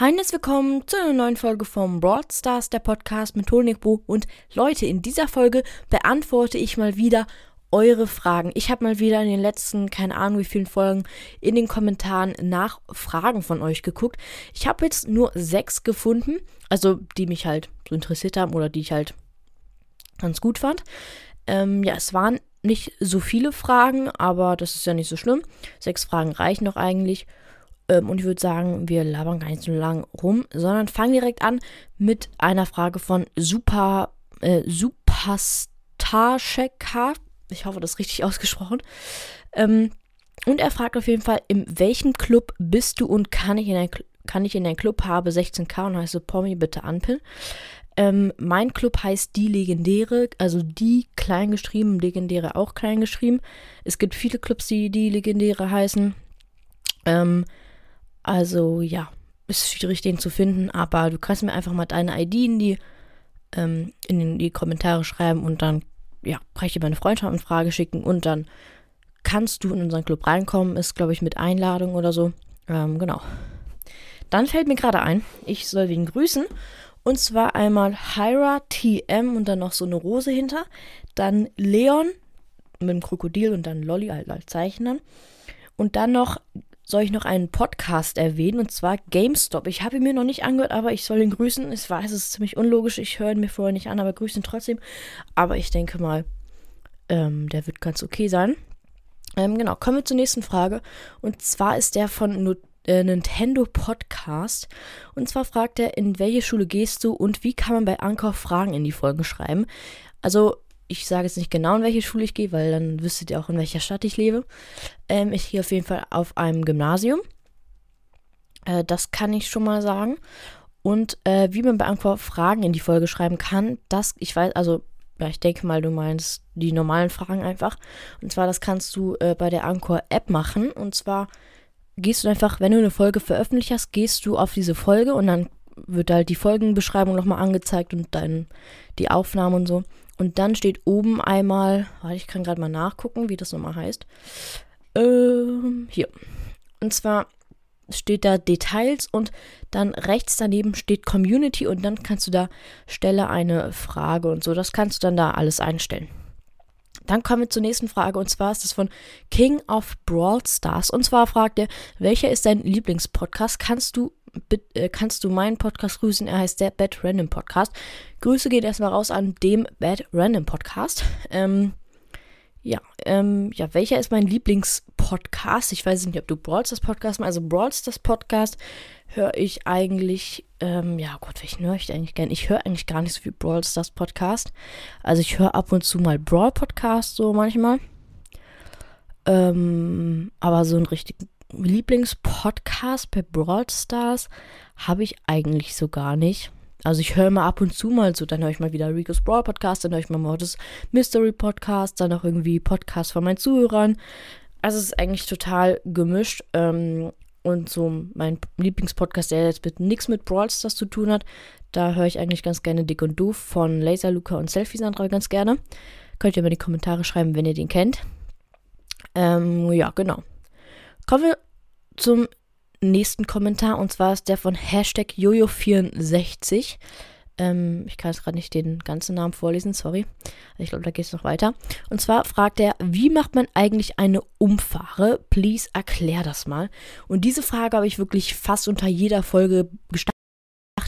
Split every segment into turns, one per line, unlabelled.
Herzlich willkommen zu einer neuen Folge vom Broadstars, der Podcast mit Honigbo. Und Leute, in dieser Folge beantworte ich mal wieder eure Fragen. Ich habe mal wieder in den letzten, keine Ahnung wie vielen Folgen, in den Kommentaren nach Fragen von euch geguckt. Ich habe jetzt nur sechs gefunden, also die mich halt so interessiert haben oder die ich halt ganz gut fand. Ähm, ja, es waren nicht so viele Fragen, aber das ist ja nicht so schlimm. Sechs Fragen reichen doch eigentlich. Ähm, und ich würde sagen, wir labern gar nicht so lang rum, sondern fangen direkt an mit einer Frage von Super, äh, Superstarcheka. Ich hoffe, das ist richtig ausgesprochen. Ähm, und er fragt auf jeden Fall, in welchem Club bist du und kann ich in ein, kann ich in ein Club habe 16k und heiße Pommi bitte anpinnen. Ähm, mein Club heißt Die Legendäre, also die klein geschrieben, Legendäre auch klein geschrieben. Es gibt viele Clubs, die Die Legendäre heißen. Ähm, also ja, ist schwierig, den zu finden, aber du kannst mir einfach mal deine ID in die, ähm, in die Kommentare schreiben und dann, ja, kann ich dir meine Freundschaftsanfrage schicken und dann kannst du in unseren Club reinkommen. Ist, glaube ich, mit Einladung oder so. Ähm, genau. Dann fällt mir gerade ein, ich soll ihn grüßen. Und zwar einmal Hyra TM und dann noch so eine Rose hinter. Dann Leon mit dem Krokodil und dann Lolly als Zeichnen. Und dann noch soll ich noch einen Podcast erwähnen und zwar GameStop. Ich habe ihn mir noch nicht angehört, aber ich soll ihn grüßen. Ich weiß, es ist ziemlich unlogisch. Ich höre ihn mir vorher nicht an, aber grüße ihn trotzdem. Aber ich denke mal, ähm, der wird ganz okay sein. Ähm, genau, kommen wir zur nächsten Frage. Und zwar ist der von Not äh, Nintendo Podcast. Und zwar fragt er, in welche Schule gehst du und wie kann man bei Ankauf Fragen in die Folgen schreiben? Also, ich sage jetzt nicht genau, in welche Schule ich gehe, weil dann wüsstet ihr auch, in welcher Stadt ich lebe. Ähm, ich gehe auf jeden Fall auf einem Gymnasium. Äh, das kann ich schon mal sagen. Und äh, wie man bei Ankauf Fragen in die Folge schreiben kann, das, ich weiß, also ja, ich denke mal, du meinst die normalen Fragen einfach. Und zwar, das kannst du äh, bei der Anchor-App machen. Und zwar gehst du einfach, wenn du eine Folge veröffentlicht hast, gehst du auf diese Folge und dann wird halt die Folgenbeschreibung nochmal angezeigt und dann die Aufnahme und so. Und dann steht oben einmal, warte, ich kann gerade mal nachgucken, wie das nochmal heißt. Ähm, hier. Und zwar steht da Details und dann rechts daneben steht Community und dann kannst du da stelle eine Frage und so. Das kannst du dann da alles einstellen. Dann kommen wir zur nächsten Frage und zwar ist es von King of Brawl Stars. Und zwar fragt er, welcher ist dein Lieblingspodcast? Kannst du kannst du meinen Podcast grüßen. Er heißt der Bad Random Podcast. Grüße geht erstmal raus an dem Bad Random Podcast. Ähm, ja, ähm, ja, welcher ist mein Lieblingspodcast? Ich weiß nicht, ob du Brawls das Podcast machst. Also Brawls das Podcast höre ich eigentlich, ähm, ja Gott, welchen höre ich eigentlich gern? Ich höre eigentlich gar nicht so viel Brawl Stars Podcast. Also ich höre ab und zu mal Brawl Podcast so manchmal. Ähm, aber so einen richtigen Lieblingspodcast bei Brawl Stars habe ich eigentlich so gar nicht. Also ich höre mal ab und zu mal so, dann höre ich mal wieder Rico's Brawl Podcast, dann höre ich mal Mordes Mystery Podcast, dann auch irgendwie Podcast von meinen Zuhörern. Also es ist eigentlich total gemischt. Ähm, und so mein Lieblingspodcast, der jetzt mit nichts mit Brawl Stars zu tun hat, da höre ich eigentlich ganz gerne Dick und Doof von Laser Luca und Selfie Sandra ganz gerne. Könnt ihr mal in die Kommentare schreiben, wenn ihr den kennt. Ähm, ja, genau. Kommen wir zum nächsten Kommentar und zwar ist der von Hashtag Jojo64. Ähm, ich kann jetzt gerade nicht den ganzen Namen vorlesen, sorry. Ich glaube, da geht es noch weiter. Und zwar fragt er, wie macht man eigentlich eine Umfahre? Please erklär das mal. Und diese Frage habe ich wirklich fast unter jeder Folge gestellt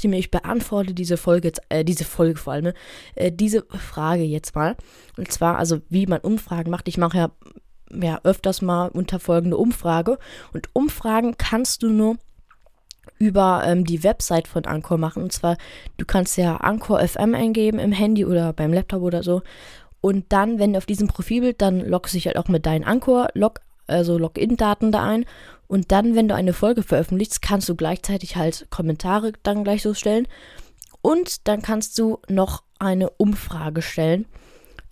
dachte mir, ich beantworte diese Folge jetzt, äh, diese Folge vor allem, äh, diese Frage jetzt mal. Und zwar, also wie man Umfragen macht. Ich mache ja ja, öfters mal unter folgende Umfrage. Und Umfragen kannst du nur über ähm, die Website von Anchor machen. Und zwar, du kannst ja Anchor FM eingeben im Handy oder beim Laptop oder so. Und dann, wenn du auf diesem Profilbild, dann loggst du dich halt auch mit deinen Anchor-Log, also Login-Daten da ein. Und dann, wenn du eine Folge veröffentlichst, kannst du gleichzeitig halt Kommentare dann gleich so stellen. Und dann kannst du noch eine Umfrage stellen.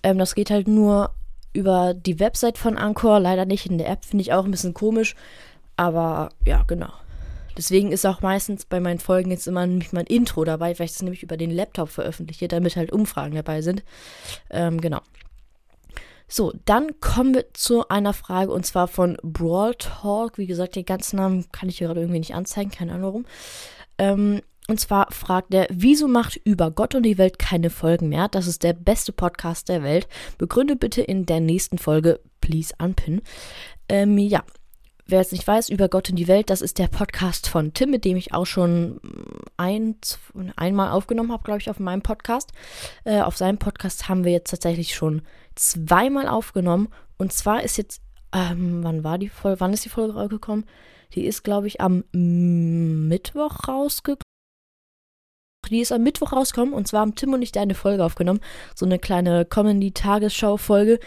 Ähm, das geht halt nur über die Website von Anchor, leider nicht in der App, finde ich auch ein bisschen komisch. Aber ja, genau. Deswegen ist auch meistens bei meinen Folgen jetzt immer nämlich mein Intro dabei, weil ich das nämlich über den Laptop veröffentliche, damit halt Umfragen dabei sind. Ähm, genau. So, dann kommen wir zu einer Frage und zwar von Brawl Talk. Wie gesagt, den ganzen Namen kann ich hier gerade irgendwie nicht anzeigen, keine Ahnung warum. Ähm, und zwar fragt er, wieso macht über Gott und die Welt keine Folgen mehr? Das ist der beste Podcast der Welt. Begründe bitte in der nächsten Folge, please unpin. Ähm, ja, wer es nicht weiß, über Gott und die Welt, das ist der Podcast von Tim, mit dem ich auch schon ein, einmal aufgenommen habe, glaube ich, auf meinem Podcast. Äh, auf seinem Podcast haben wir jetzt tatsächlich schon zweimal aufgenommen. Und zwar ist jetzt, ähm, wann war die Folge, wann ist die Folge rausgekommen? Die ist, glaube ich, am Mittwoch rausgekommen. Die ist am Mittwoch rausgekommen und zwar haben Tim und ich da eine Folge aufgenommen. So eine kleine Comedy-Tagesschau-Folge.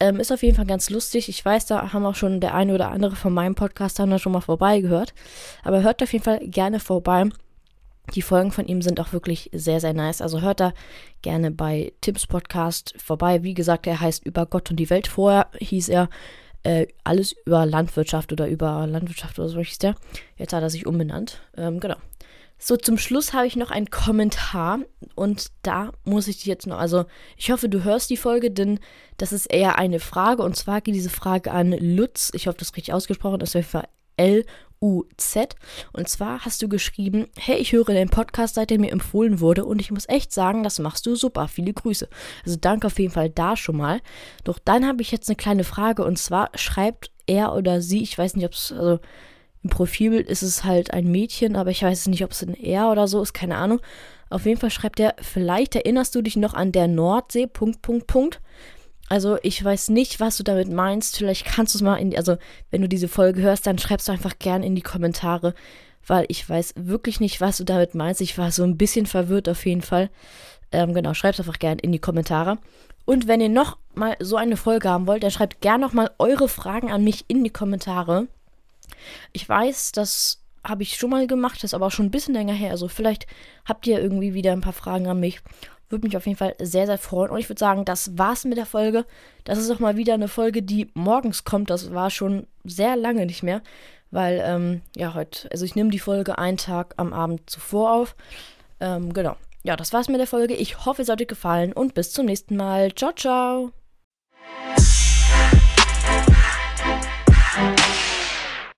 Ähm, ist auf jeden Fall ganz lustig. Ich weiß, da haben auch schon der eine oder andere von meinem Podcast da schon mal vorbeigehört. Aber hört auf jeden Fall gerne vorbei. Die Folgen von ihm sind auch wirklich sehr, sehr nice. Also hört da gerne bei Tims Podcast vorbei. Wie gesagt, er heißt Über Gott und die Welt. Vorher hieß er äh, alles über Landwirtschaft oder über Landwirtschaft oder so hieß der. Jetzt hat er sich umbenannt. Ähm, genau. So, zum Schluss habe ich noch einen Kommentar und da muss ich dich jetzt noch, also ich hoffe, du hörst die Folge, denn das ist eher eine Frage und zwar geht diese Frage an Lutz, ich hoffe, das ist richtig ausgesprochen, das ist L-U-Z und zwar hast du geschrieben, hey, ich höre den Podcast, seit der mir empfohlen wurde und ich muss echt sagen, das machst du super, viele Grüße. Also danke auf jeden Fall da schon mal. Doch dann habe ich jetzt eine kleine Frage und zwar schreibt er oder sie, ich weiß nicht, ob es, also im Profilbild ist es halt ein Mädchen, aber ich weiß nicht, ob es ein R oder so ist, keine Ahnung. Auf jeden Fall schreibt er, vielleicht erinnerst du dich noch an der Nordsee, Punkt, Punkt, Punkt. Also ich weiß nicht, was du damit meinst. Vielleicht kannst du es mal in, die, also wenn du diese Folge hörst, dann schreibst du einfach gern in die Kommentare, weil ich weiß wirklich nicht, was du damit meinst. Ich war so ein bisschen verwirrt auf jeden Fall. Ähm, genau, schreibt einfach gern in die Kommentare. Und wenn ihr noch mal so eine Folge haben wollt, dann schreibt gern noch mal eure Fragen an mich in die Kommentare. Ich weiß, das habe ich schon mal gemacht, das ist aber auch schon ein bisschen länger her. Also vielleicht habt ihr irgendwie wieder ein paar Fragen an mich. Würde mich auf jeden Fall sehr, sehr freuen. Und ich würde sagen, das war's mit der Folge. Das ist auch mal wieder eine Folge, die morgens kommt. Das war schon sehr lange nicht mehr. Weil, ähm, ja, heute, also ich nehme die Folge einen Tag am Abend zuvor auf. Ähm, genau. Ja, das war's mit der Folge. Ich hoffe, es hat euch gefallen und bis zum nächsten Mal. Ciao, ciao.